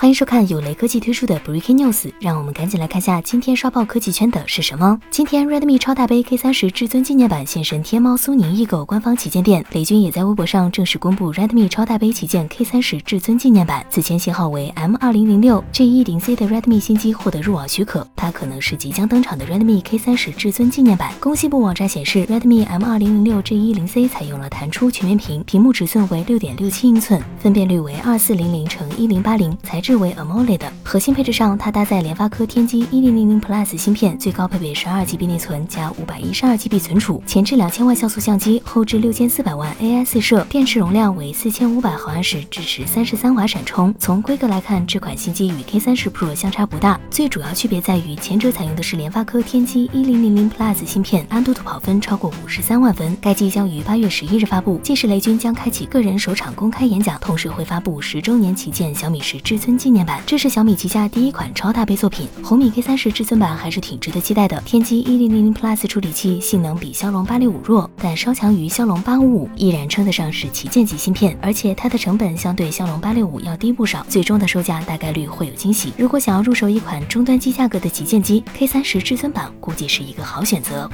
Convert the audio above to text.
欢迎收看由雷科技推出的 Breaking News，让我们赶紧来看下今天刷爆科技圈的是什么。今天 Redmi 超大杯 K 三十至尊纪念版现身天猫苏宁易购官方旗舰店，雷军也在微博上正式公布 Redmi 超大杯旗舰 K 三十至尊纪念版，此前型号为 M 二零零六 G 一零 C 的 Redmi 新机获得入网许可，它可能是即将登场的 Redmi K 三十至尊纪念版。工信部网站显示，Redmi M 二零零六 G 一零 C 采用了弹出全面屏，屏幕尺寸为六点六七英寸，分辨率为二四零零乘一零八零，材质为 AMOLED。核心配置上，它搭载联发科天玑一零零零 Plus 芯片，最高配备十二 GB 内存加五百一十二 GB 存储，前置两千万像素相机，后置六千四百万 AI 四摄，电池容量为四千五百毫安时，支持三十三瓦闪充。从规格来看，这款新机与 K 三十 Pro 相差不大，最主要区别在于前者采用的是联发科天玑一零零零 Plus 芯片，安兔兔跑分超过五十三万分。该机将于八月十一日发布，届时雷军将开启个人首场公开演讲，同时会发布十周年旗舰小米十至尊纪念版，这是小。米旗下第一款超大杯作品，红米 K 三十至尊版还是挺值得期待的。天玑一零零零 Plus 处理器性能比骁龙八六五弱，但稍强于骁龙八五五，依然称得上是旗舰级芯片。而且它的成本相对骁龙八六五要低不少，最终的售价大概率会有惊喜。如果想要入手一款中端机价格的旗舰机，K 三十至尊版估计是一个好选择。